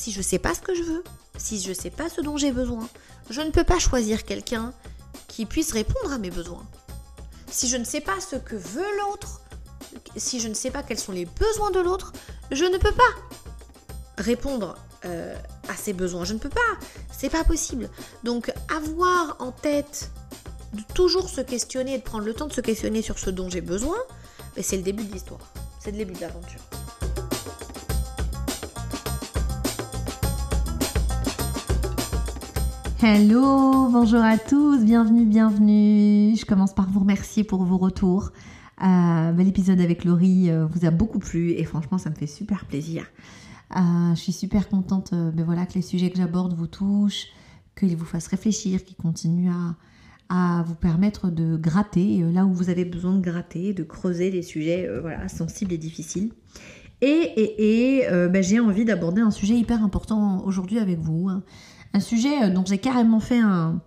si je sais pas ce que je veux, si je sais pas ce dont j'ai besoin, je ne peux pas choisir quelqu'un qui puisse répondre à mes besoins. Si je ne sais pas ce que veut l'autre, si je ne sais pas quels sont les besoins de l'autre, je ne peux pas répondre euh, à ses besoins. Je ne peux pas. C'est pas possible. Donc avoir en tête de toujours se questionner et de prendre le temps de se questionner sur ce dont j'ai besoin, ben, c'est le début de l'histoire. C'est le début de l'aventure. Hello, bonjour à tous, bienvenue, bienvenue. Je commence par vous remercier pour vos retours. Euh, L'épisode avec Laurie euh, vous a beaucoup plu et franchement ça me fait super plaisir. Euh, je suis super contente euh, ben voilà, que les sujets que j'aborde vous touchent, qu'ils vous fassent réfléchir, qu'ils continuent à, vous permettre de gratter là où vous avez besoin de gratter, de creuser des sujets voilà, sensibles et difficiles. Et, et, et ben, j'ai envie d'aborder un sujet hyper important aujourd'hui avec vous. Hein un sujet euh, dont j'ai carrément fait un,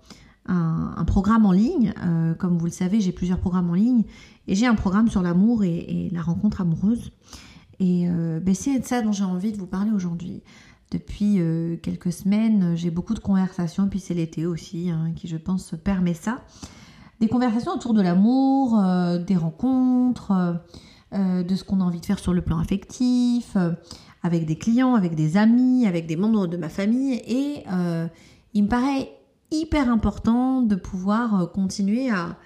un, programme en ligne. Euh, comme vous le savez, j'ai plusieurs programmes en ligne et j'ai un programme sur l'amour et, la rencontre amoureuse. Et euh, ben c'est de ça dont j'ai envie de vous parler aujourd'hui. Depuis quelques semaines, j'ai beaucoup de conversations, puis c'est l'été aussi, hein, qui je pense permet ça. Des conversations autour de l'amour, des rencontres, de ce qu'on a envie de faire sur le plan affectif, avec des clients, avec des amis, avec des membres de ma famille. Et euh, il me paraît hyper important de pouvoir euh, continuer à,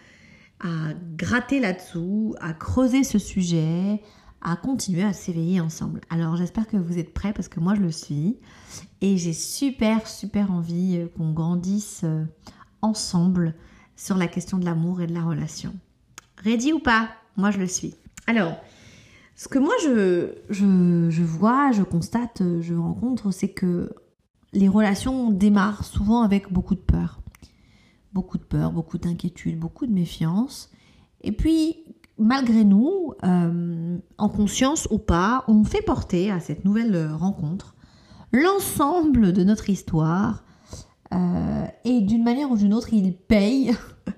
à gratter là-dessous, à creuser ce sujet, à continuer à s'éveiller ensemble. Alors j'espère que vous êtes prêts parce que moi je le suis. Et j'ai super, super envie euh, qu'on grandisse ensemble sur la question de l'amour et de la relation. Ready ou pas? Moi je le suis. Alors, ce que moi je, vois, je constate, je rencontre, c'est que les relations démarrent souvent avec beaucoup de peur. Beaucoup de peur, beaucoup d'inquiétude, beaucoup de méfiance. Et puis, malgré nous, euh, en conscience ou pas, on fait porter à cette nouvelle rencontre l'ensemble de notre histoire. Euh, et d'une manière ou d'une autre, il paye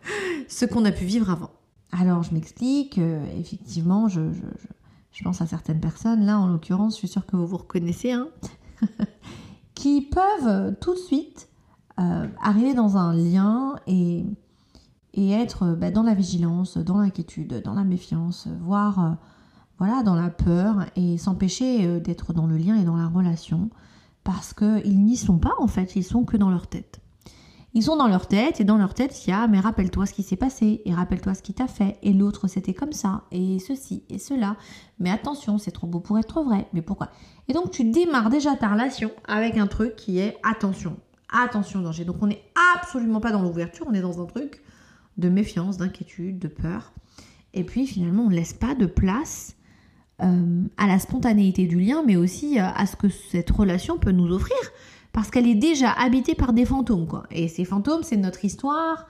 ce qu'on a pu vivre avant. Alors, je m'explique. Euh, effectivement, je pense à certaines personnes, là en l'occurrence, je suis sûre que vous vous reconnaissez, hein, qui peuvent tout de suite euh, arriver dans un lien et, et être bah, dans la vigilance, dans l'inquiétude, dans la méfiance, voire euh, voilà, dans la peur et s'empêcher euh, d'être dans le lien et dans la relation parce qu'ils n'y sont pas en fait, ils sont que dans leur tête. Ils sont dans leur tête et dans leur tête, il y a mais rappelle-toi ce qui s'est passé et rappelle-toi ce qui t'a fait et l'autre c'était comme ça et ceci et cela. Mais attention, c'est trop beau pour être vrai. Mais pourquoi? Et donc tu démarres déjà ta relation avec un truc qui est attention, attention danger. Donc on n'est absolument pas dans l'ouverture, on est dans un truc de méfiance, d'inquiétude, de peur. Et puis finalement, on ne laisse pas de place euh, à la spontanéité du lien, mais aussi à ce que cette relation peut nous offrir parce qu'elle est déjà habitée par des fantômes, quoi. Et ces fantômes, c'est notre histoire,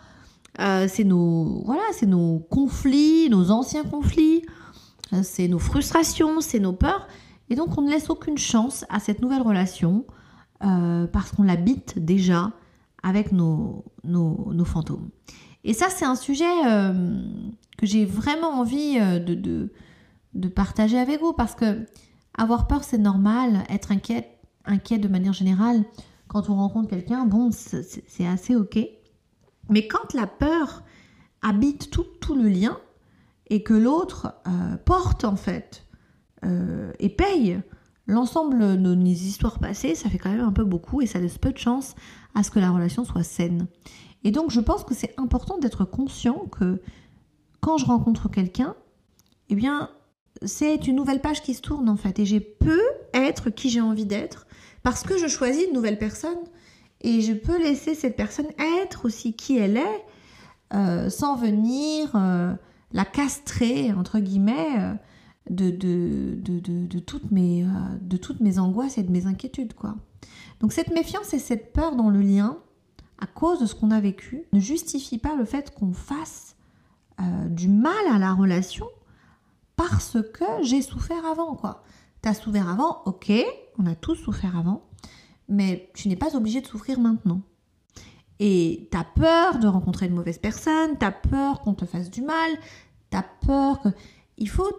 euh, c'est nos, voilà, nos conflits, nos anciens conflits, euh, c'est nos frustrations, c'est nos peurs. Et donc, on ne laisse aucune chance à cette nouvelle relation euh, parce qu'on l'habite déjà avec nos, nos, nos, fantômes. Et ça, c'est un sujet que j'ai vraiment envie de partager avec vous parce que avoir peur, c'est normal, être inquiète, inquiet de manière générale quand on rencontre quelqu'un, bon, c'est assez ok. Mais quand la peur habite tout, tout le lien et que l'autre euh, porte en fait euh, et paye l'ensemble de nos histoires passées, ça fait quand même un peu beaucoup et ça laisse peu de chance à ce que la relation soit saine. Et donc je pense que c'est important d'être conscient que quand je rencontre quelqu'un, eh bien c'est une nouvelle page qui se tourne en fait et j'ai peu être qui j'ai envie d'être parce que je choisis une nouvelle personne et je peux laisser cette personne être aussi qui elle est euh, sans venir euh, la castrer entre guillemets euh, de, toutes mes angoisses et de mes inquiétudes quoi. Donc cette méfiance et cette peur dans le lien à cause de ce qu'on a vécu ne justifie pas le fait qu'on fasse du mal à la relation parce que j'ai souffert avant quoi. T'as souffert avant, ok, on a tous souffert avant, mais tu n'es pas obligé de souffrir maintenant. Et t'as peur de rencontrer une mauvaise personne, t'as peur qu'on te fasse du mal, t'as peur que... Il faut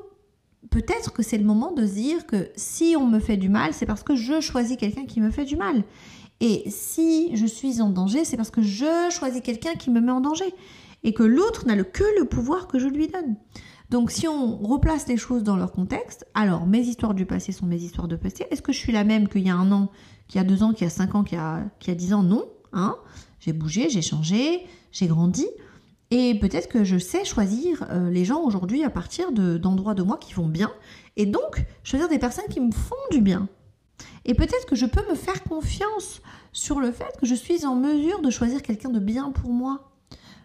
peut-être que c'est le moment de dire que si on me fait du mal, c'est parce que je choisis quelqu'un qui me fait du mal. Et si je suis en danger, c'est parce que je choisis quelqu'un qui me met en danger. Et que l'autre n'a que le pouvoir que je lui donne. Donc si on replace les choses dans leur contexte, alors mes histoires du passé sont mes histoires de passé. Est-ce que je suis la même qu'il y a un an, qu'il y a deux ans, qu'il y a cinq ans, qu'il y a, dix ans? Non. Hein j'ai bougé, j'ai changé, j'ai grandi. Et peut-être que je sais choisir euh, les gens aujourd'hui à partir d'endroits de moi qui vont bien. Et donc, choisir des personnes qui me font du bien. Et peut-être que je peux me faire confiance sur le fait que je suis en mesure de choisir quelqu'un de bien pour moi,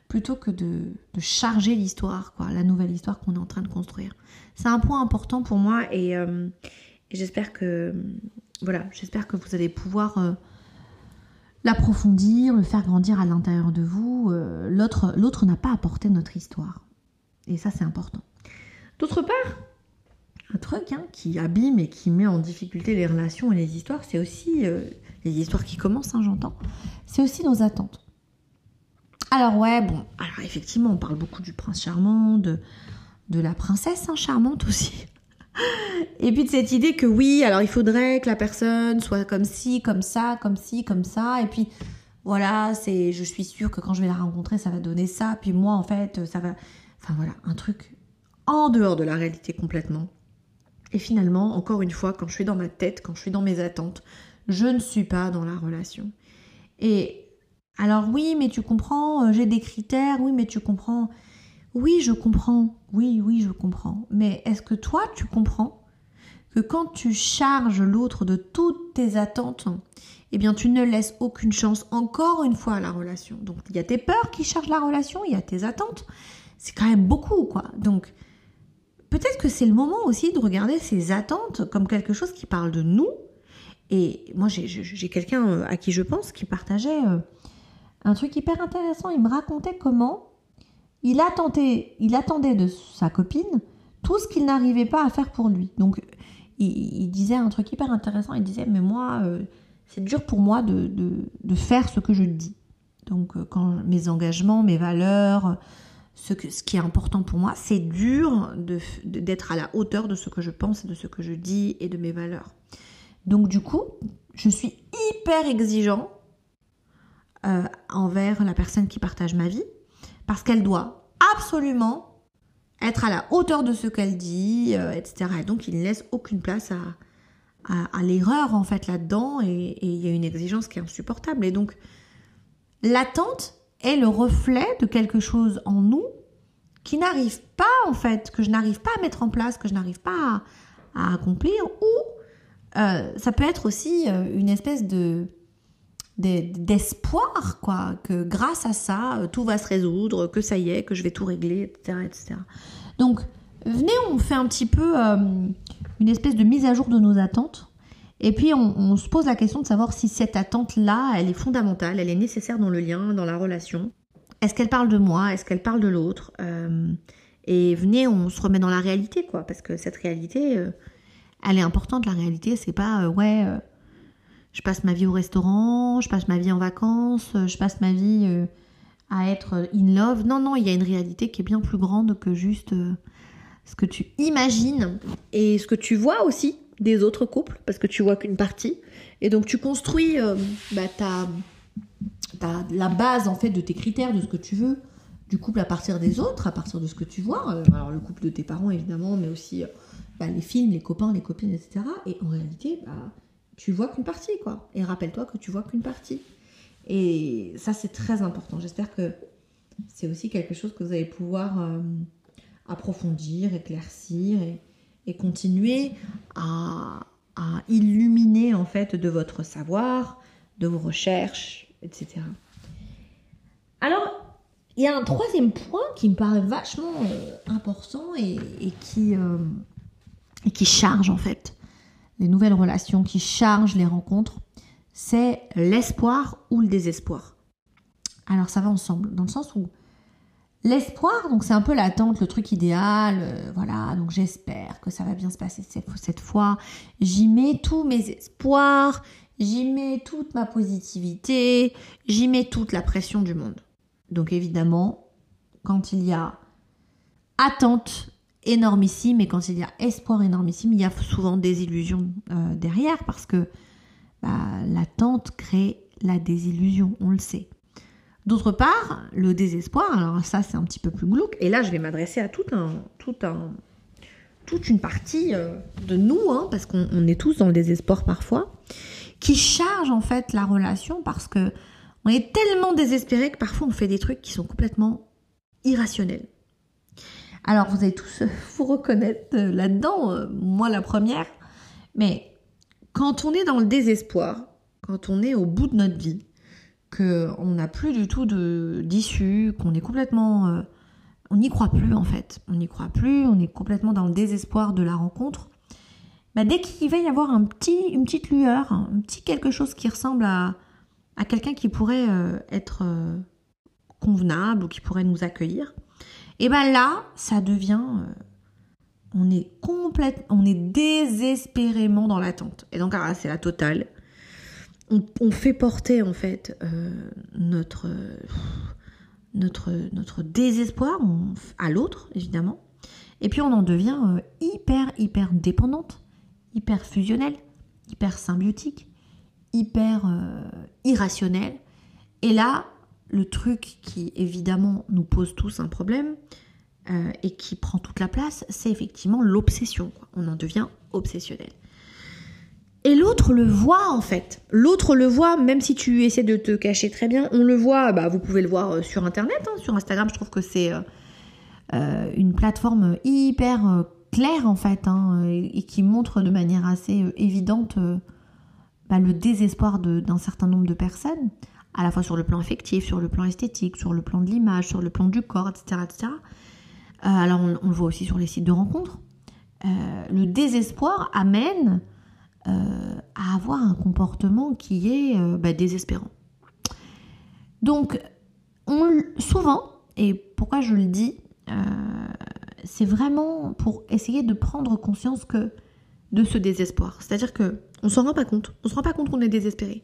plutôt que de, charger l'histoire, quoi, la nouvelle histoire qu'on est en train de construire. C'est un point important pour moi et, euh, j'espère que voilà, j'espère que vous allez pouvoir euh, l'approfondir, le faire grandir à l'intérieur de vous. Euh, l'autre, l'autre n'a pas apporté notre histoire. Et ça, c'est important. D'autre part, un truc hein, qui abîme et qui met en difficulté les relations et les histoires, c'est aussi euh, les histoires qui commencent, hein, j'entends. C'est aussi nos attentes. Alors ouais, bon, alors effectivement, on parle beaucoup du prince charmant, de, de la princesse hein, charmante aussi. Et puis de cette idée que oui, alors il faudrait que la personne soit comme ci, comme ça, comme ci, comme ça. Et puis voilà, c'est, je suis sûre que quand je vais la rencontrer, ça va donner ça. Puis moi, en fait, ça va. Enfin voilà, un truc en dehors de la réalité complètement. Et finalement, encore une fois, quand je suis dans ma tête, quand je suis dans mes attentes, je ne suis pas dans la relation. Et alors oui, mais tu comprends, euh, j'ai des critères, oui, mais tu comprends. Oui, je comprends. Oui, oui, je comprends. Mais est-ce que toi, tu comprends que quand tu charges l'autre de toutes tes attentes, eh bien, tu ne laisses aucune chance encore une fois à la relation? Donc, il y a tes peurs qui chargent la relation, il y a tes attentes. C'est quand même beaucoup, quoi. Donc, peut-être que c'est le moment aussi de regarder ces attentes comme quelque chose qui parle de nous. Et moi, j'ai quelqu'un euh, à qui je pense qui partageait euh, un truc hyper intéressant. Il me racontait comment il, il attendait de sa copine tout ce qu'il n'arrivait pas à faire pour lui. Donc, il, disait un truc hyper intéressant. Il disait, mais moi, euh, c'est dur pour moi de, faire ce que je dis. Donc, euh, quand mes engagements, mes valeurs, ce, ce qui est important pour moi, c'est dur d'être à la hauteur de ce que je pense, de ce que je dis et de mes valeurs. Donc, du coup, je suis hyper exigeant euh, envers la personne qui partage ma vie parce qu'elle doit absolument être à la hauteur de ce qu'elle dit, euh, etc. Et donc il ne laisse aucune place à, l'erreur en fait là-dedans et, il y a une exigence qui est insupportable. Et donc l'attente est le reflet de quelque chose en nous qui n'arrive pas en fait, que je n'arrive pas à mettre en place, que je n'arrive pas à, accomplir, ou euh, ça peut être aussi une espèce de d'espoir, quoi, que grâce à ça, euh, tout va se résoudre, que ça y est, que je vais tout régler, etc. etc. Donc, venez, on fait un petit peu euh, une espèce de mise à jour de nos attentes. Et puis, on, se pose la question de savoir si cette attente-là, elle est fondamentale, elle est nécessaire dans le lien, dans la relation. Est-ce qu'elle parle de moi? Est-ce qu'elle parle de l'autre? Euh, Et venez, on se remet dans la réalité, quoi, parce que cette réalité, elle est importante. La réalité, c'est pas, ouais je passe ma vie au restaurant, je passe ma vie en vacances, euh, je passe ma vie euh, à être in love. Non, non, il y a une réalité qui est bien plus grande que juste euh, ce que tu imagines et ce que tu vois aussi des autres couples, parce que tu vois qu'une partie. Et donc tu construis bah, la base en fait de tes critères, de ce que tu veux du couple à partir des autres, à partir de ce que tu vois. Alors le couple de tes parents évidemment, mais aussi bah, les films, les copains, les copines, etc. Et en réalité, bah, tu vois qu'une partie, quoi. Et rappelle-toi que tu vois qu'une partie. Et ça, c'est très important. J'espère que c'est aussi quelque chose que vous allez pouvoir euh, approfondir, éclaircir et, continuer à, illuminer, en fait, de votre savoir, de vos recherches, etc. Alors, il y a un troisième point qui me paraît vachement euh, important euh, et qui charge, en fait, les nouvelles relations qui chargent les rencontres, c'est l'espoir ou le désespoir. Alors ça va ensemble, dans le sens où l'espoir, donc c'est un peu l'attente, le truc idéal, euh, voilà, donc j'espère que ça va bien se passer cette fois, j'y mets tous mes espoirs, j'y mets toute ma positivité, j'y mets toute la pression du monde. Donc évidemment, quand il y a attente énormissime. Et quand il y a espoir énormissime, il y a souvent des illusions euh, derrière parce que bah, l'attente crée la désillusion, on le sait. D'autre part, le désespoir, alors ça c'est un petit peu plus glauque, et là je vais m'adresser à toute une partie euh, de nous, hein, parce qu'on est tous dans le désespoir parfois, qui charge en fait la relation parce que on est tellement désespéré que parfois on fait des trucs qui sont complètement irrationnels. Alors vous allez tous vous reconnaître euh, là-dedans, euh, moi la première, mais quand on est dans le désespoir, quand on est au bout de notre vie, qu'on n'a plus du tout d'issue, qu'on est complètement... Euh, on n'y croit plus en fait. On n'y croit plus, on est complètement dans le désespoir de la rencontre. Bah, dès qu'il va y avoir un petit, une petite lueur, un petit quelque chose qui ressemble à, à quelqu'un qui pourrait être convenable ou qui pourrait nous accueillir, et ben là, ça devient... on est complètement, on est désespérément dans l'attente. Et donc, ah, c'est la totale on, fait porter en fait euh, notre, notre, notre désespoir à l'autre, évidemment. Et puis on en devient euh, hyper, hyper dépendante, hyper fusionnelle, hyper symbiotique, hyper euh, irrationnelle. Et là, le truc qui évidemment nous pose tous un problème et qui prend toute la place, c'est effectivement l'obsession. On en devient obsessionnel. Et l'autre le voit en fait. L'autre le voit, même si tu essaies de te cacher très bien, on le voit. Bah, vous pouvez le voir euh, sur Internet, hein. sur Instagram. Je trouve que c'est euh, euh, une plateforme hyper claire en fait, hein, et, qui montre de manière assez évidente bah, le désespoir d'un certain nombre de personnes, à la fois sur le plan affectif, sur le plan esthétique, sur le plan de l'image, sur le plan du corps, etc. etc. alors on, le voit aussi sur les sites de rencontres. le désespoir amène euh, à avoir un comportement qui est euh, bah, désespérant. Donc, on, souvent, et pourquoi je le dis, euh, c'est vraiment pour essayer de prendre conscience que de ce désespoir. C'est-à-dire que on s'en rend pas compte. On se rend pas compte qu'on est désespéré.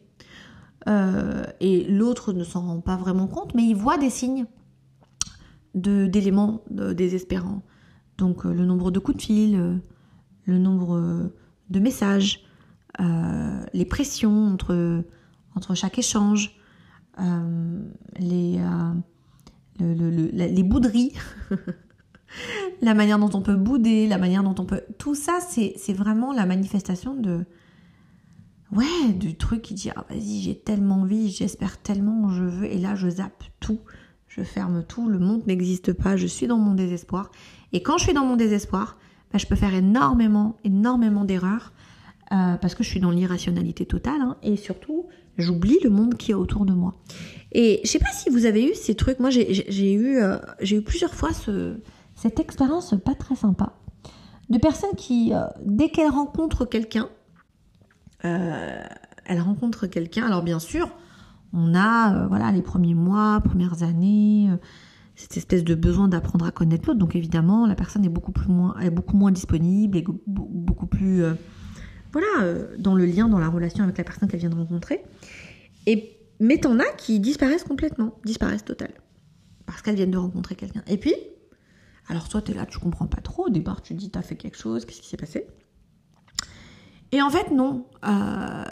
Et l'autre ne s'en rend pas vraiment compte, mais il voit des signes d'éléments désespérants. Donc le nombre de coups de fil, le nombre de messages, euh, les pressions entre, entre chaque échange, euh, les, euh, les bouderies, la manière dont on peut bouder, la manière dont on peut... Tout ça, c'est vraiment la manifestation de... Ouais, du truc qui dit, ah vas-y, j'ai tellement envie, j'espère tellement, je veux, et là je zappe tout, je ferme tout, le monde n'existe pas, je suis dans mon désespoir. Et quand je suis dans mon désespoir, bah, je peux faire énormément, énormément d'erreurs euh, parce que je suis dans l'irrationalité totale, hein, et surtout, j'oublie le monde qui est autour de moi. Et je sais pas si vous avez eu ces trucs, moi j'ai eu, euh, eu plusieurs fois ce, cette expérience pas très sympa, de personnes qui, euh, dès qu'elles rencontrent quelqu'un, elles rencontrent quelqu'un, alors bien sûr, on a voilà les premiers mois, premières années, cette espèce de besoin d'apprendre à connaître l'autre. Donc évidemment, la personne est beaucoup moins, disponible, et beaucoup plus voilà, euh, dans le lien, dans la relation avec la personne qu'elle vient de rencontrer. Et, mais t'en as qui disparaissent complètement, disparaissent total. Parce qu'elles viennent de rencontrer quelqu'un. Et puis, alors toi, t'es là, tu comprends pas trop. Au départ, tu dis, t'as fait quelque chose, qu'est-ce qui s'est passé? Et en fait, non. Euh,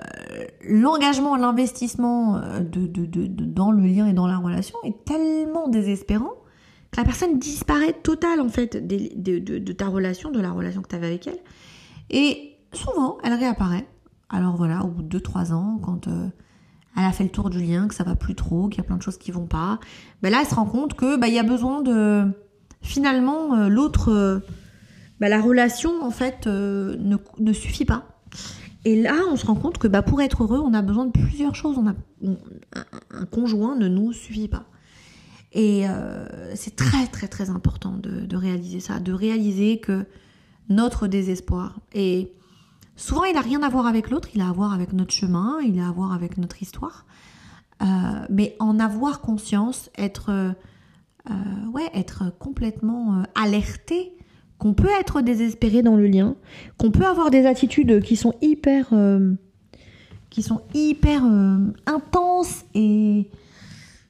l'engagement, l'investissement euh, de, dans le lien et dans la relation est tellement désespérant que la personne disparaît total, en fait, de, ta relation, de la relation que tu avais avec elle. Et souvent, elle réapparaît. Alors voilà, au bout de 2-3 ans, quand euh, elle a fait le tour du lien, que ça va plus trop, qu'il y a plein de choses qui vont pas, ben là, elle se rend compte que bah, il y a besoin de... Finalement, l'autre... Bah, la relation, en fait, ne, ne, suffit pas. Et là, on se rend compte que bah, pour être heureux, on a besoin de plusieurs choses. On a, un, conjoint ne nous suffit pas. Et c'est très, très, très important de, réaliser ça, de réaliser que notre désespoir et Souvent, il n'a rien à voir avec l'autre, il a à voir avec notre chemin, il a à voir avec notre histoire. Euh, mais en avoir conscience, être, euh, ouais, être complètement euh, alerté qu'on peut être désespéré dans le lien, qu'on peut avoir des attitudes qui sont hyper, qui sont hyper intenses et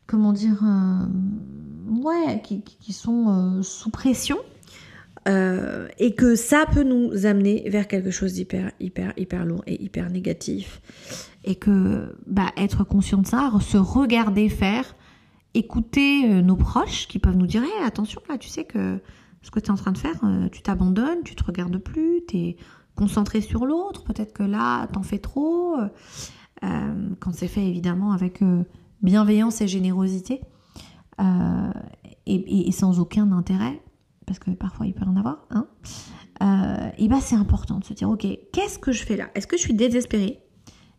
comment dire, ouais, qui, sont sous pression. Euh, et que ça peut nous amener vers quelque chose d'hyper, hyper, hyper lourd et hyper négatif. Et que bah, être conscient de ça, se regarder faire, écouter euh, nos proches qui peuvent nous dire attention là, tu sais que ce que tu es en train de faire, euh, tu t'abandonnes, tu te regardes plus, tu es concentré sur l'autre, peut-être que là, t'en fais trop. quand c'est fait évidemment avec bienveillance et générosité et, sans aucun intérêt parce que parfois il peut en avoir, hein, euh, et bah c'est important de se dire, ok, qu'est-ce que je fais là? Est-ce que je suis désespérée?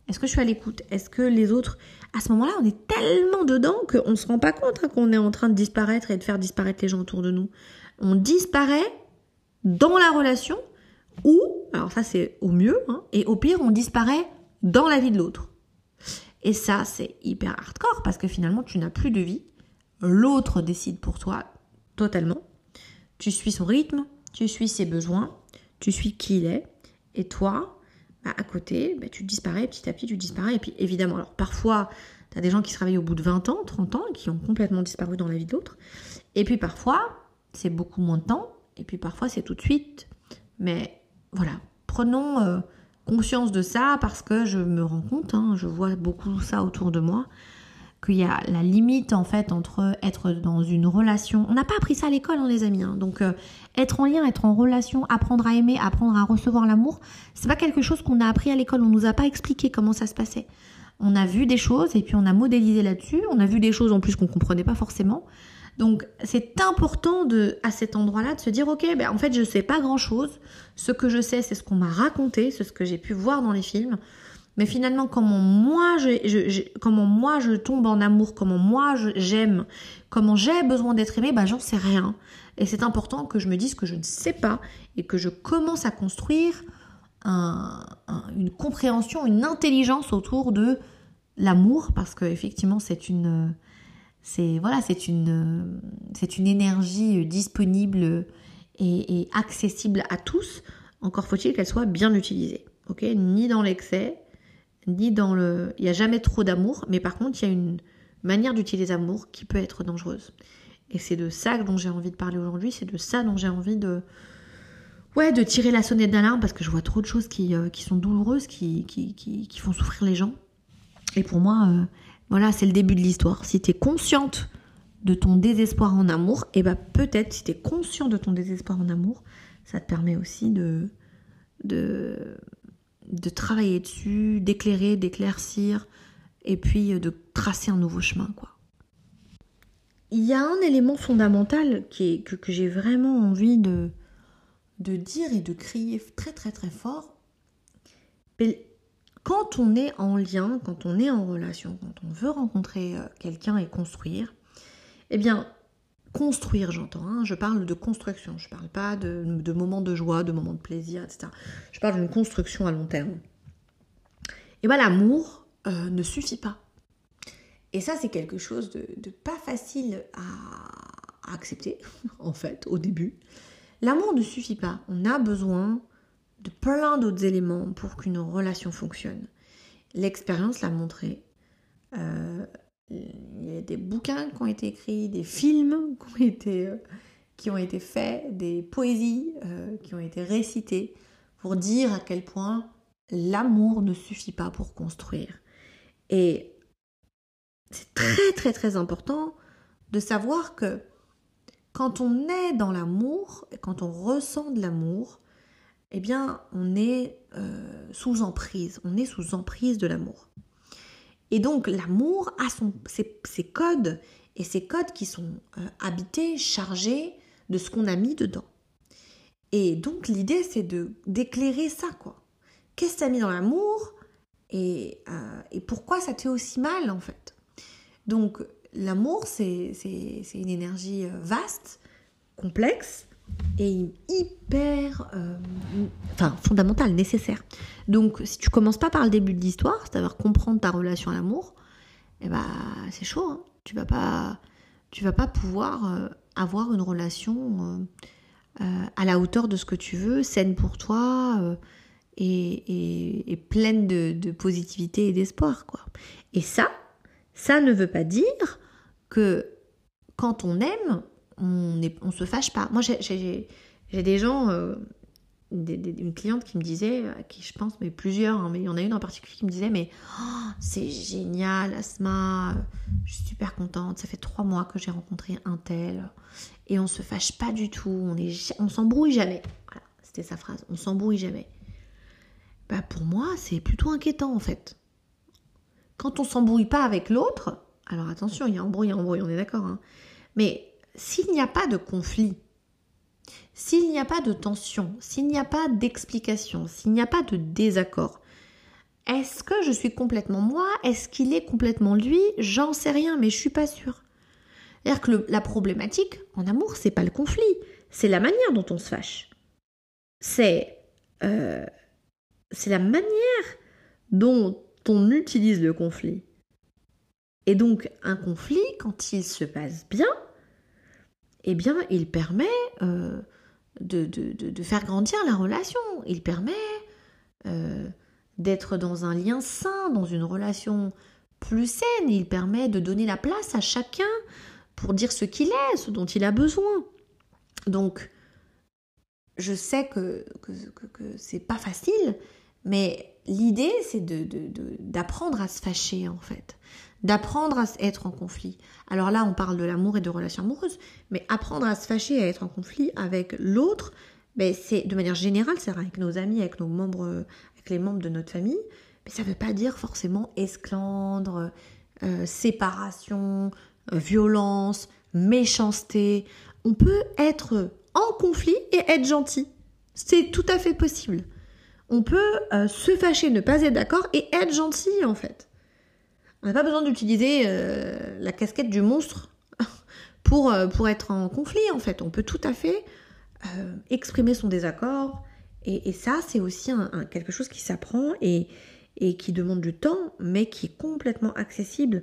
Est-ce que je suis à l'écoute? Est-ce que les autres, à ce moment-là, on est tellement dedans qu'on ne se rend pas compte hein, qu'on est en train de disparaître et de faire disparaître les gens autour de nous. On disparaît dans la relation ou, alors ça c'est au mieux, hein, et au pire, on disparaît dans la vie de l'autre. Et ça, c'est hyper hardcore parce que finalement, tu n'as plus de vie. L'autre décide pour toi totalement. Tu suis son rythme, tu suis ses besoins, tu suis qui il est. Et toi, bah, à côté, bah, tu disparais petit à petit, tu disparais. Et puis évidemment, alors parfois, tu as des gens qui se réveillent au bout de 20 ans, 30 ans, et qui ont complètement disparu dans la vie de l'autre. Et puis parfois, c'est beaucoup moins de temps. Et puis parfois, c'est tout de suite. Mais voilà, prenons euh, conscience de ça parce que je me rends compte, hein, je vois beaucoup ça autour de moi qu'il y a la limite en fait entre être dans une relation. On n'a pas appris ça à l'école, hein, les amis. Hein. Donc euh, être en lien, être en relation, apprendre à aimer, apprendre à recevoir l'amour, c'est pas quelque chose qu'on a appris à l'école. On nous a pas expliqué comment ça se passait. On a vu des choses et puis on a modélisé là-dessus. On a vu des choses en plus qu'on comprenait pas forcément. Donc c'est important de à cet endroit-là de se dire ok ben en fait je sais pas grand chose. Ce que je sais c'est ce qu'on m'a raconté, c'est ce que j'ai pu voir dans les films. Mais finalement, comment moi je, comment moi je tombe en amour, comment moi j'aime, comment j'ai besoin d'être aimé, bah j'en sais rien. Et c'est important que je me dise que je ne sais pas et que je commence à construire une compréhension, une intelligence autour de l'amour, parce que effectivement c'est une, c'est voilà, c'est une, c'est une énergie disponible et, et accessible à tous. Encore faut-il qu'elle soit bien utilisée. Ok, ni dans l'excès, ni dans le... Il n'y a jamais trop d'amour, mais par contre, il y a une manière d'utiliser l'amour qui peut être dangereuse. Et c'est de ça dont j'ai envie de parler aujourd'hui, c'est de ça dont j'ai envie de... Ouais, de tirer la sonnette d'alarme, parce que je vois trop de choses qui, euh, qui sont douloureuses, qui, qui, qui, font souffrir les gens. Et pour moi, euh, voilà, c'est le début de l'histoire. Si tu es consciente de ton désespoir en amour, et eh ben peut-être si tu es conscient de ton désespoir en amour, ça te permet aussi de, de travailler dessus, d'éclairer, d'éclaircir, et puis euh, de tracer un nouveau chemin. Il y a un élément fondamental qui est, que, que j'ai vraiment envie de, de dire et de crier très très très fort. Quand on est en lien, quand on est en relation, quand on veut rencontrer euh, quelqu'un et construire, eh bien, construire, j'entends. Hein. je parle de construction. Je ne parle pas de, moments de joie, de moments de plaisir, etc. Je parle d'une construction à long terme. Et bien, l'amour euh, ne suffit pas. Et ça, c'est quelque chose de, pas facile à, accepter, en fait, au début. L'amour ne suffit pas. On a besoin de plein d'autres éléments pour qu'une relation fonctionne. L'expérience l'a montré. Euh, il y a des bouquins qui ont été écrits, des films qui ont été, euh, qui ont été faits, des poésies euh, qui ont été récitées pour dire à quel point l'amour ne suffit pas pour construire. Et c'est très très très important de savoir que quand on est dans l'amour, quand on ressent de l'amour, eh bien on est euh, sous emprise, on est sous emprise de l'amour. Et donc l'amour a son, ses, codes, et ces codes qui sont euh, habités, chargés de ce qu'on a mis dedans. Et donc l'idée c'est de d'éclairer ça quoi. Qu'est-ce que tu as mis dans l'amour? Et, euh, et, pourquoi ça te fait aussi mal en fait? Donc l'amour c'est une énergie vaste, complexe, et hyper, euh, enfin fondamentale, nécessaire. Donc si tu commences pas par le début de l'histoire, c'est-à-dire comprendre ta relation à l'amour, eh ben c'est chaud. Hein. Tu vas pas, tu vas pas pouvoir euh, avoir une relation euh, à la hauteur de ce que tu veux, saine pour toi et, et, pleine de, de positivité et d'espoir, quoi. Et ça, ça ne veut pas dire que quand on aime, on ne se fâche pas. Moi, j'ai des gens, euh, une cliente qui me disait, à qui je pense, mais plusieurs, hein, mais il y en a une en particulier qui me disait, mais oh, c'est génial, Asma, je suis super contente, ça fait trois mois que j'ai rencontré un tel, et on se fâche pas du tout, on, est, on s'embrouille jamais. Voilà, c'était sa phrase, on s'embrouille jamais. Bah pour moi, c'est plutôt inquiétant en fait. Quand on s'embrouille pas avec l'autre, alors attention, il y a embrouille, embrouille, on est d'accord, hein, mais s'il n'y a pas de conflit, s'il n'y a pas de tension, s'il n'y a pas d'explication, s'il n'y a pas de désaccord, est-ce que je suis complètement moi? Est-ce qu'il est complètement lui? J'en sais rien, mais je suis pas sûre. C'est-à-dire que la problématique en amour, c'est pas le conflit, c'est la manière dont on se fâche. C'est euh, c'est la manière dont on utilise le conflit. Et donc un conflit, quand il se passe bien, eh bien, il permet euh, de, faire grandir la relation. Il permet euh, d'être dans un lien sain, dans une relation plus saine. Il permet de donner la place à chacun pour dire ce qu'il est, ce dont il a besoin. Donc, je sais que, c'est pas facile, mais l'idée, c'est d'apprendre à se fâcher, en fait d'apprendre à être en conflit. Alors là, on parle de l'amour et de relations amoureuses, mais apprendre à se fâcher à être en conflit avec l'autre, ben c'est de manière générale, c'est avec nos amis, avec nos membres, avec les membres de notre famille, mais ça ne veut pas dire forcément esclandre, euh, séparation, euh, violence, méchanceté. On peut être en conflit et être gentil. C'est tout à fait possible. On peut euh, se fâcher, ne pas être d'accord et être gentil en fait. On n'a pas besoin d'utiliser euh, la casquette du monstre pour, euh, pour être en conflit, en fait. On peut tout à fait euh, exprimer son désaccord. Et, ça, c'est aussi quelque chose qui s'apprend et, et, qui demande du temps, mais qui est complètement accessible.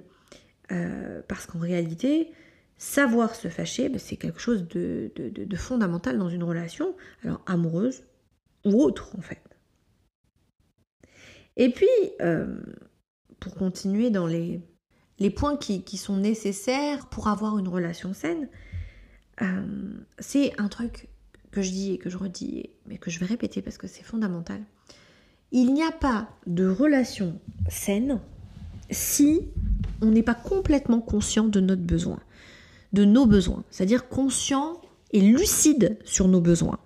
parce qu'en réalité, savoir se fâcher, ben, c'est quelque chose de, de, fondamental dans une relation, alors amoureuse ou autre, en fait. Et puis, pour continuer dans les, points qui, sont nécessaires pour avoir une relation saine, euh, c'est un truc que je dis et que je redis, mais que je vais répéter parce que c'est fondamental. Il n'y a pas de relation saine si on n'est pas complètement conscient de notre besoin, de nos besoins, c'est-à-dire conscient et lucide sur nos besoins.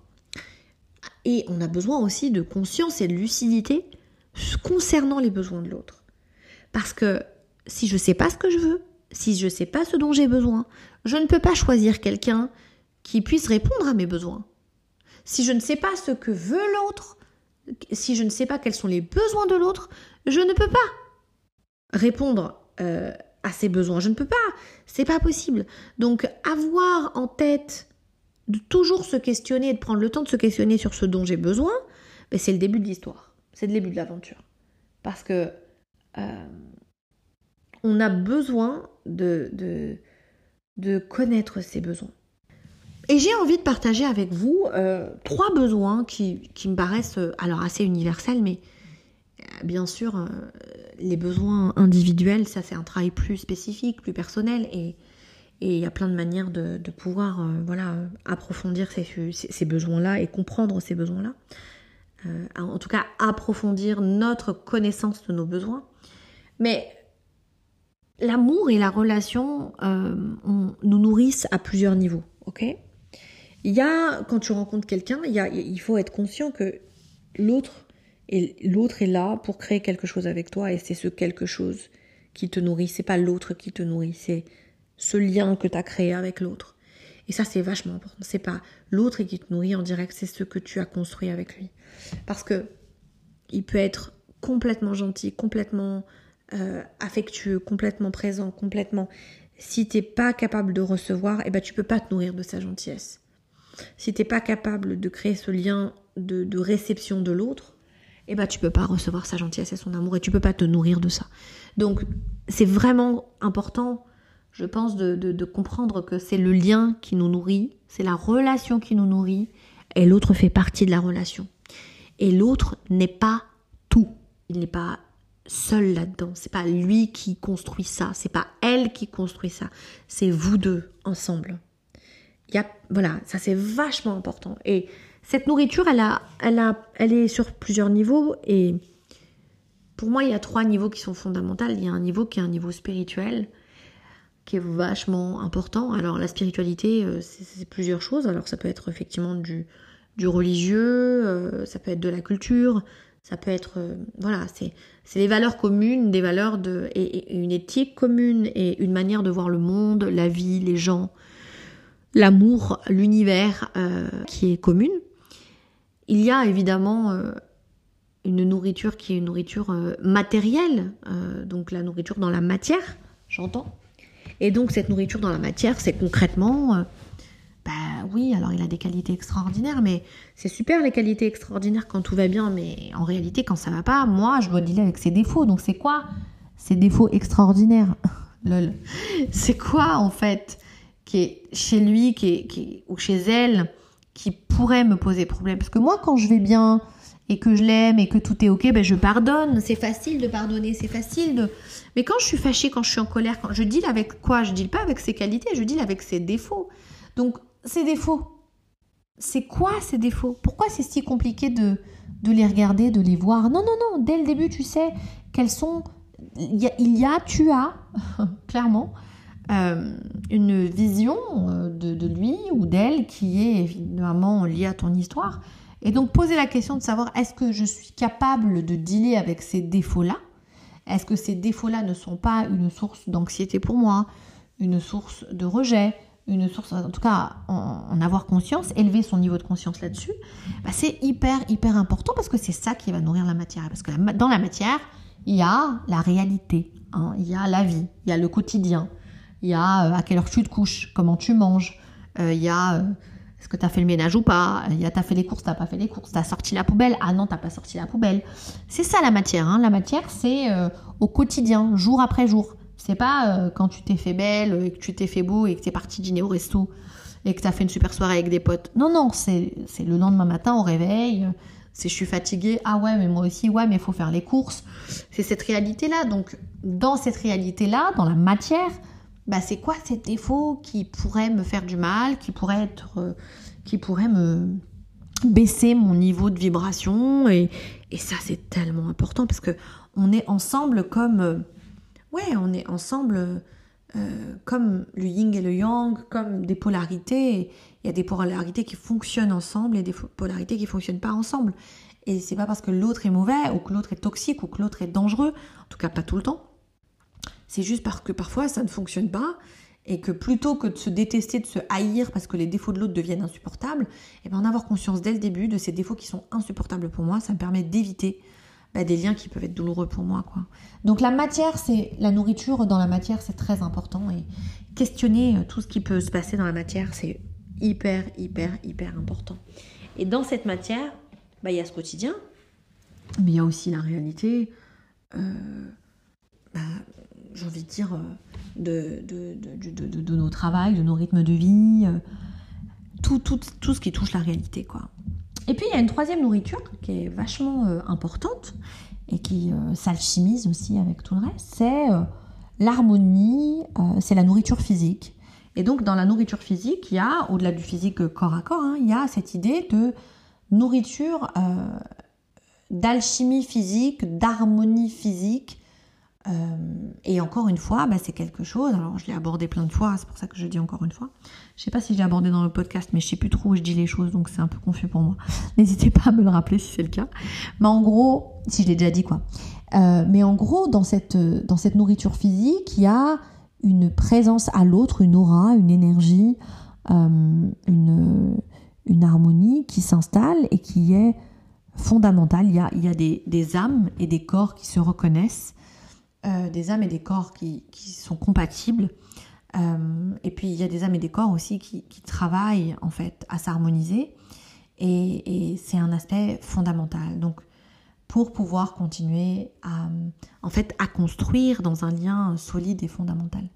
Et on a besoin aussi de conscience et de lucidité concernant les besoins de l'autre. Parce que si je ne sais pas ce que je veux, si je ne sais pas ce dont j'ai besoin, je ne peux pas choisir quelqu'un qui puisse répondre à mes besoins. Si je ne sais pas ce que veut l'autre, si je ne sais pas quels sont les besoins de l'autre, je ne peux pas répondre euh, à ses besoins. Je ne peux pas. C'est pas possible. Donc avoir en tête de toujours se questionner, de prendre le temps de se questionner sur ce dont j'ai besoin, ben, c'est le début de l'histoire. C'est le début de l'aventure. Parce que euh, on a besoin de, connaître ses besoins. Et j'ai envie de partager avec vous euh, trois besoins qui, me paraissent euh, alors assez universels, mais bien sûr, les besoins individuels, ça c'est un travail plus spécifique, plus personnel, et il y a plein de manières de, pouvoir approfondir ces besoins-là et comprendre ces besoins-là. En tout cas, approfondir notre connaissance de nos besoins. Mais l'amour et la relation euh, nous nourrissent à plusieurs niveaux, ok? Il y a, quand tu rencontres quelqu'un, il, il faut être conscient que l'autre est, est là pour créer quelque chose avec toi et c'est ce quelque chose qui te nourrit. C'est pas l'autre qui te nourrit, c'est ce lien que tu as créé avec l'autre. Et ça, c'est vachement important. C'est pas l'autre qui te nourrit en direct, c'est ce que tu as construit avec lui. Parce que il peut être complètement gentil, complètement euh, affectueux, complètement présent, complètement. Si t'es pas capable de recevoir, eh ben tu peux pas te nourrir de sa gentillesse. Si t'es pas capable de créer ce lien de, réception de l'autre, eh ben tu peux pas recevoir sa gentillesse et son amour et tu peux pas te nourrir de ça. Donc c'est vraiment important, je pense, de, comprendre que c'est le lien qui nous nourrit, c'est la relation qui nous nourrit et l'autre fait partie de la relation. Et l'autre n'est pas tout. Il n'est pas seul là-dedans. C'est pas lui qui construit ça, c'est pas elle qui construit ça, c'est vous deux ensemble. y a, voilà, ça c'est vachement important. Et cette nourriture, elle, a, elle, a, elle est sur plusieurs niveaux. Et pour moi, il y a trois niveaux qui sont fondamentaux. Il y a un niveau qui est un niveau spirituel, qui est vachement important. Alors la spiritualité, euh, c'est plusieurs choses. Alors ça peut être effectivement du, religieux, euh, ça peut être de la culture, ça peut être... Euh, voilà, c'est des valeurs communes, des valeurs de... Et, une éthique commune, et une manière de voir le monde, la vie, les gens, l'amour, l'univers qui est commune. Il y a évidemment une nourriture qui est une nourriture matérielle, donc la nourriture dans la matière, j'entends. Et donc cette nourriture dans la matière, c'est concrètement, euh, bah oui, alors il a des qualités extraordinaires, mais c'est super les qualités extraordinaires quand tout va bien, mais en réalité quand ça va pas, moi je dois dealer avec ses défauts. Donc c'est quoi ces défauts extraordinaires Lol? C'est quoi en fait qui est chez lui qui qui ou chez elle qui pourrait me poser problème? Parce que moi quand je vais bien, et que je l'aime et que tout est ok, ben je pardonne. C'est facile de pardonner, c'est facile de. Mais quand je suis fâchée, quand je suis en colère, quand je deal avec quoi? Je deal pas avec ses qualités, je deal avec ses défauts. Donc ces défauts, c'est quoi ces défauts? Pourquoi c'est si compliqué de, de les regarder, de les voir? Non, non, non. Dès le début, tu sais quels sont. Il y a, tu as clairement. Euh, une vision euh, de lui ou d'elle qui est évidemment liée à ton histoire, et donc poser la question de savoir est-ce que je suis capable de dealer avec ces défauts-là? Est-ce que ces défauts-là ne sont pas une source d'anxiété pour moi, une source de rejet, une source, en tout cas, en, avoir conscience, élever son niveau de conscience là-dessus, bah, c'est hyper, hyper important parce que c'est ça qui va nourrir la matière. Parce que dans la matière, il y a la réalité, hein. il y a la vie, il y a le quotidien, il y a euh, à quelle heure tu te couches, comment tu manges, euh, il y a euh, est-ce que tu as fait le ménage ou pas? Tu as fait les courses, t'as pas fait les courses, tu as sorti la poubelle, ah non, t'as pas sorti la poubelle. C'est ça la matière. Hein. La matière, c'est euh, au quotidien, jour après jour. C'est pas euh, quand tu t'es fait belle et que tu t'es fait beau et que tu es parti dîner au resto et que tu as fait une super soirée avec des potes. Non, non, c'est le lendemain matin au réveil. C'est je suis fatiguée. Ah ouais, mais moi aussi, ouais, mais il faut faire les courses. C'est cette réalité-là. Donc, dans cette réalité-là, dans la matière, bah, c'est quoi ces défauts qui pourraient me faire du mal, qui pourraient être, euh, qui pourraient me baisser mon niveau de vibration et, et ça c'est tellement important parce que on est ensemble comme euh, ouais on est ensemble euh, comme le yin et le yang comme des polarités il y a des polarités qui fonctionnent ensemble et des polarités qui fonctionnent pas ensemble. Et c'est pas parce que l'autre est mauvais ou que l'autre est toxique ou que l'autre est dangereux en tout cas pas tout le temps c'est juste parce que parfois ça ne fonctionne pas et que plutôt que de se détester, de se haïr parce que les défauts de l'autre deviennent insupportables, et eh bien en avoir conscience dès le début de ces défauts qui sont insupportables pour moi, ça me permet d'éviter bah, des liens qui peuvent être douloureux pour moi. Donc la matière, c'est la nourriture dans la matière, c'est très important et questionner euh, tout ce qui peut se passer dans la matière, c'est hyper, hyper, hyper important. Et dans cette matière, bah, il y a ce quotidien, mais il y a aussi la réalité. Euh, bah, j'ai envie de dire, euh, de, de, de, nos travails, de nos rythmes de vie, euh, tout, tout, tout ce qui touche la réalité. quoi. Et puis il y a une troisième nourriture qui est vachement euh, importante et qui s'alchimise aussi avec tout le reste, c'est l'harmonie, c'est la nourriture physique. Et donc dans la nourriture physique, il y a, au-delà du physique corps à corps, hein, il y a cette idée de nourriture, d'alchimie physique, d'harmonie physique, euh, et encore une fois, bah, c'est quelque chose, alors je l'ai abordé plein de fois, c'est pour ça que je dis encore une fois. Je sais pas si j'ai abordé dans le podcast, mais je sais plus trop où je dis les choses, donc c'est un peu confus pour moi. N'hésitez pas à me le rappeler si c'est le cas. Mais en gros, si je l'ai déjà dit quoi. Euh, mais en gros, dans cette, dans cette nourriture physique, il y a une présence à l'autre, une aura, une énergie, euh, une, une harmonie qui s'installe et qui est fondamentale. Il y a, y a des, des âmes et des corps qui se reconnaissent euh, des âmes et des corps qui, sont compatibles. Euh, et puis il y a des âmes et des corps aussi qui, travaillent en fait à s'harmoniser. Et, c'est un aspect fondamental. Donc pour pouvoir continuer à, en fait, à construire dans un lien solide et fondamental.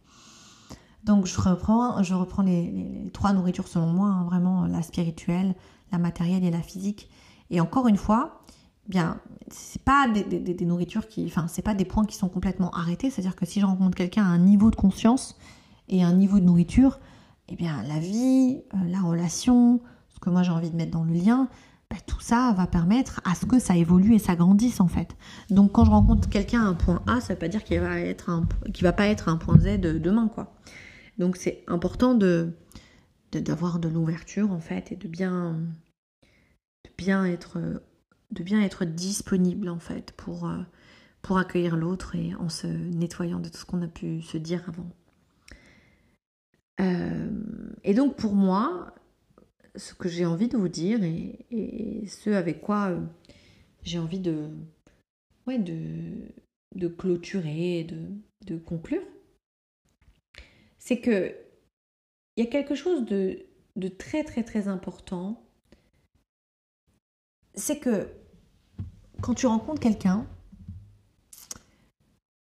Donc je reprends, je reprends les, trois nourritures selon moi, hein, vraiment la spirituelle, la matérielle et la physique. Et encore une fois, bien, c'est pas des, nourritures qui, enfin, c'est pas des points qui sont complètement arrêtés. C'est-à-dire que si je rencontre quelqu'un à un niveau de conscience et un niveau de nourriture, eh bien la vie, euh, la relation, ce que moi j'ai envie de mettre dans le lien, bah, tout ça va permettre à ce que ça évolue et s'agrandisse en fait. Donc quand je rencontre quelqu'un à un point A, ça veut pas dire qu'il va être un, va pas être un point Z demain quoi. Donc c'est important de d'avoir de, l'ouverture en fait et de bien de bien être de bien être disponible en fait pour euh, pour accueillir l'autre et en se nettoyant de tout ce qu'on a pu se dire avant. Euh, et donc pour moi, ce que j'ai envie de vous dire et, ce avec quoi euh, j'ai envie de, ouais, de, de clôturer, de, de conclure, c'est que il y a quelque chose de, de très très très important. C'est que quand tu rencontres quelqu'un,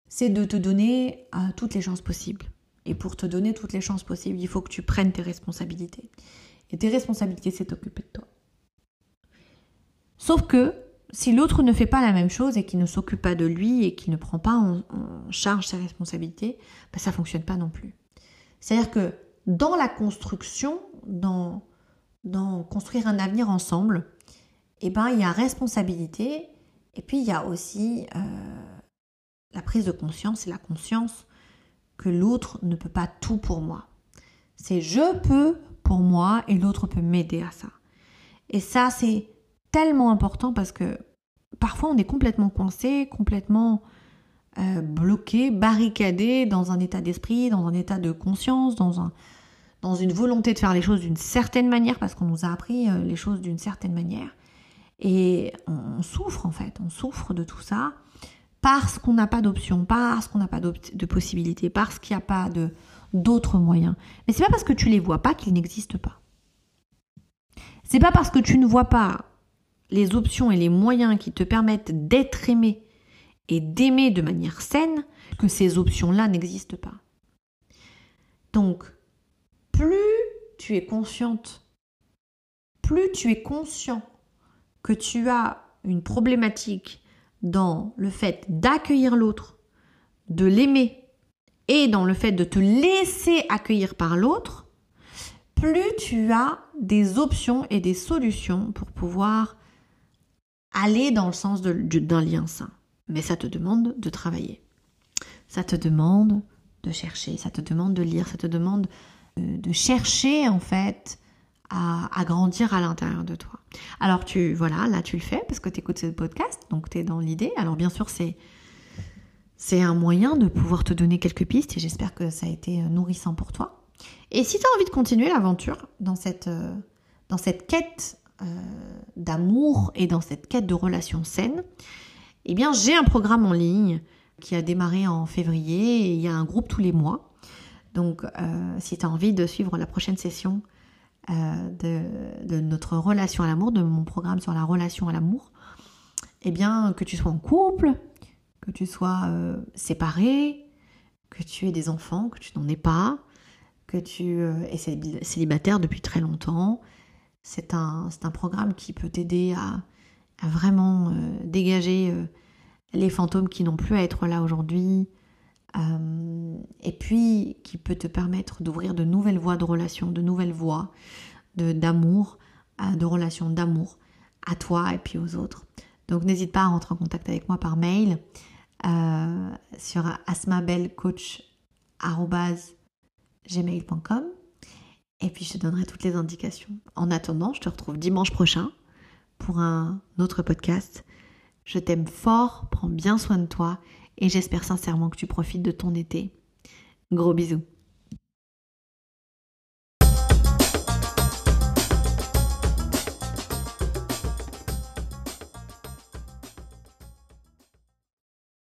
c'est de te donner à toutes les chances possibles. Et pour te donner toutes les chances possibles, il faut que tu prennes tes responsabilités. Et tes responsabilités, c'est t'occuper de toi. Sauf que si l'autre ne fait pas la même chose et qu'il ne s'occupe pas de lui et qu'il ne prend pas en, charge ses responsabilités, ben ça ne fonctionne pas non plus. C'est-à-dire que dans la construction, dans construire un avenir ensemble, eh ben, il y a responsabilité et puis il y a aussi euh, la prise de conscience et la conscience que l'autre ne peut pas tout pour moi. C'est je peux pour moi et l'autre peut m'aider à ça. Et ça, c'est tellement important parce que parfois on est complètement coincé, complètement euh, bloqué, barricadé dans un état d'esprit, dans un état de conscience, dans, un, dans une volonté de faire les choses d'une certaine manière parce qu'on nous a appris euh, les choses d'une certaine manière. Et on souffre en fait, on souffre de tout ça parce qu'on n'a pas d'option, parce qu'on n'a pas de possibilité, parce qu'il n'y a pas d'autres moyens. Mais c'est pas parce que tu les vois pas qu'ils n'existent pas. C'est pas parce que tu ne vois pas les options et les moyens qui te permettent d'être aimé et d'aimer de manière saine que ces options-là n'existent pas. Donc, plus tu es consciente, plus tu es conscient que tu as une problématique dans le fait d'accueillir l'autre, de l'aimer et dans le fait de te laisser accueillir par l'autre, plus tu as des options et des solutions pour pouvoir aller dans le sens d'un lien sain. Mais ça te demande de travailler. Ça te demande de chercher, ça te demande de lire, ça te demande euh, de chercher en fait à, grandir à l'intérieur de toi. Alors tu, voilà, là tu le fais parce que tu écoutes ce podcast, donc tu es dans l'idée. Alors bien sûr, c'est c'est un moyen de pouvoir te donner quelques pistes et j'espère que ça a été euh, nourrissant pour toi. Et si tu as envie de continuer l'aventure dans cette, euh, dans cette quête euh, d'amour et dans cette quête de relations saines, eh bien j'ai un programme en ligne qui a démarré en février et il y a un groupe tous les mois. Donc si tu as envie de suivre la prochaine session de, de, notre relation à l'amour, de mon programme sur la relation à l'amour, eh bien que tu sois en couple, que tu sois euh, séparé, que tu aies des enfants, que tu n'en aies pas, que tu euh, es célibataire depuis très longtemps. C'est un, un, programme qui peut t'aider à, vraiment euh, dégager les fantômes qui n'ont plus à être là aujourd'hui, et puis qui peut te permettre d'ouvrir de nouvelles voies de relation, de nouvelles voies d'amour, de relations d'amour à toi et puis aux autres. Donc n'hésite pas à rentrer en contact avec moi par mail euh, sur asmabelcoach.gmail.com et puis je te donnerai toutes les indications. En attendant, je te retrouve dimanche prochain pour un autre podcast. Je t'aime fort, prends bien soin de toi et j'espère sincèrement que tu profites de ton été. Gros bisous.